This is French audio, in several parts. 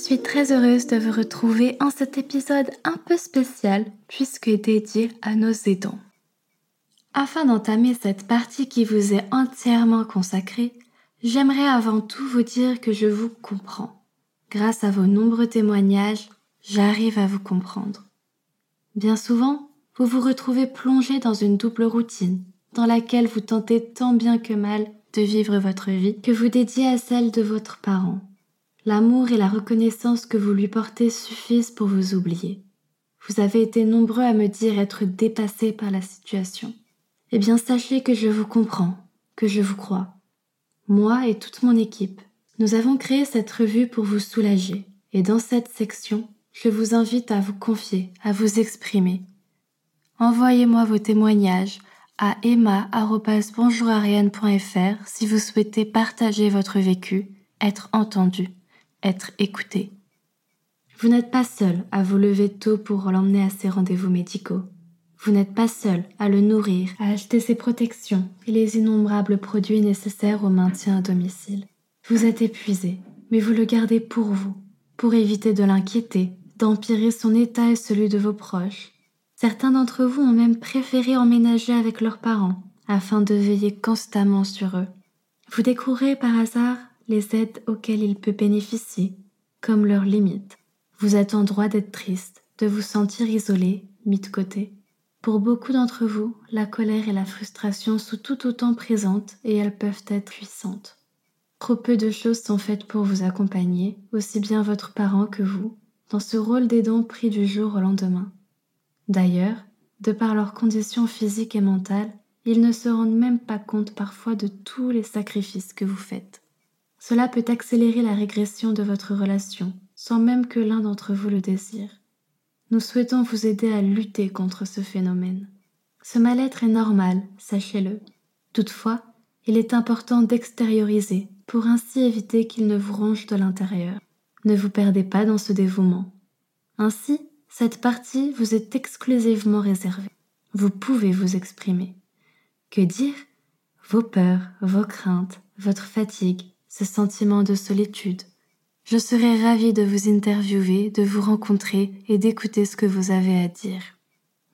Suis très heureuse de vous retrouver en cet épisode un peu spécial puisque dédié à nos aidants. Afin d'entamer cette partie qui vous est entièrement consacrée, j'aimerais avant tout vous dire que je vous comprends. Grâce à vos nombreux témoignages, j'arrive à vous comprendre. Bien souvent, vous vous retrouvez plongé dans une double routine, dans laquelle vous tentez tant bien que mal de vivre votre vie que vous dédiez à celle de votre parent. L'amour et la reconnaissance que vous lui portez suffisent pour vous oublier. Vous avez été nombreux à me dire être dépassé par la situation. Eh bien, sachez que je vous comprends, que je vous crois. Moi et toute mon équipe, nous avons créé cette revue pour vous soulager. Et dans cette section, je vous invite à vous confier, à vous exprimer. Envoyez-moi vos témoignages à emma.bonjourarienne.fr si vous souhaitez partager votre vécu, être entendu être écouté. Vous n'êtes pas seul à vous lever tôt pour l'emmener à ses rendez-vous médicaux. Vous n'êtes pas seul à le nourrir, à acheter ses protections et les innombrables produits nécessaires au maintien à domicile. Vous êtes épuisé, mais vous le gardez pour vous, pour éviter de l'inquiéter, d'empirer son état et celui de vos proches. Certains d'entre vous ont même préféré emménager avec leurs parents, afin de veiller constamment sur eux. Vous découvrez par hasard les aides auxquelles il peut bénéficier, comme leurs limites. Vous êtes en droit d'être triste, de vous sentir isolé, mis de côté. Pour beaucoup d'entre vous, la colère et la frustration sont tout autant présentes et elles peuvent être puissantes. Trop peu de choses sont faites pour vous accompagner, aussi bien votre parent que vous, dans ce rôle d'aidant pris du jour au lendemain. D'ailleurs, de par leurs conditions physiques et mentales, ils ne se rendent même pas compte parfois de tous les sacrifices que vous faites. Cela peut accélérer la régression de votre relation, sans même que l'un d'entre vous le désire. Nous souhaitons vous aider à lutter contre ce phénomène. Ce mal-être est normal, sachez-le. Toutefois, il est important d'extérioriser pour ainsi éviter qu'il ne vous ronge de l'intérieur. Ne vous perdez pas dans ce dévouement. Ainsi, cette partie vous est exclusivement réservée. Vous pouvez vous exprimer. Que dire? Vos peurs, vos craintes, votre fatigue, ce sentiment de solitude. Je serai ravie de vous interviewer, de vous rencontrer et d'écouter ce que vous avez à dire.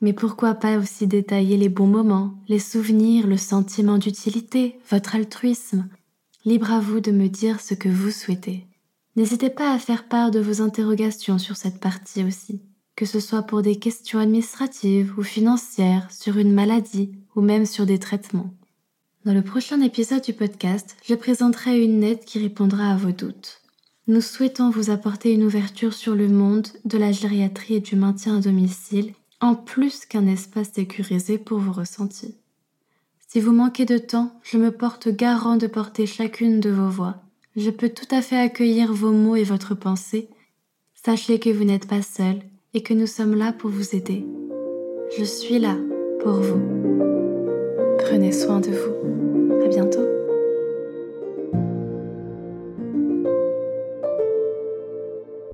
Mais pourquoi pas aussi détailler les bons moments, les souvenirs, le sentiment d'utilité, votre altruisme? Libre à vous de me dire ce que vous souhaitez. N'hésitez pas à faire part de vos interrogations sur cette partie aussi, que ce soit pour des questions administratives ou financières, sur une maladie ou même sur des traitements. Dans le prochain épisode du podcast, je présenterai une aide qui répondra à vos doutes. Nous souhaitons vous apporter une ouverture sur le monde de la gériatrie et du maintien à domicile, en plus qu'un espace sécurisé pour vos ressentis. Si vous manquez de temps, je me porte garant de porter chacune de vos voix. Je peux tout à fait accueillir vos mots et votre pensée. Sachez que vous n'êtes pas seul et que nous sommes là pour vous aider. Je suis là pour vous. Prenez soin de vous. À bientôt.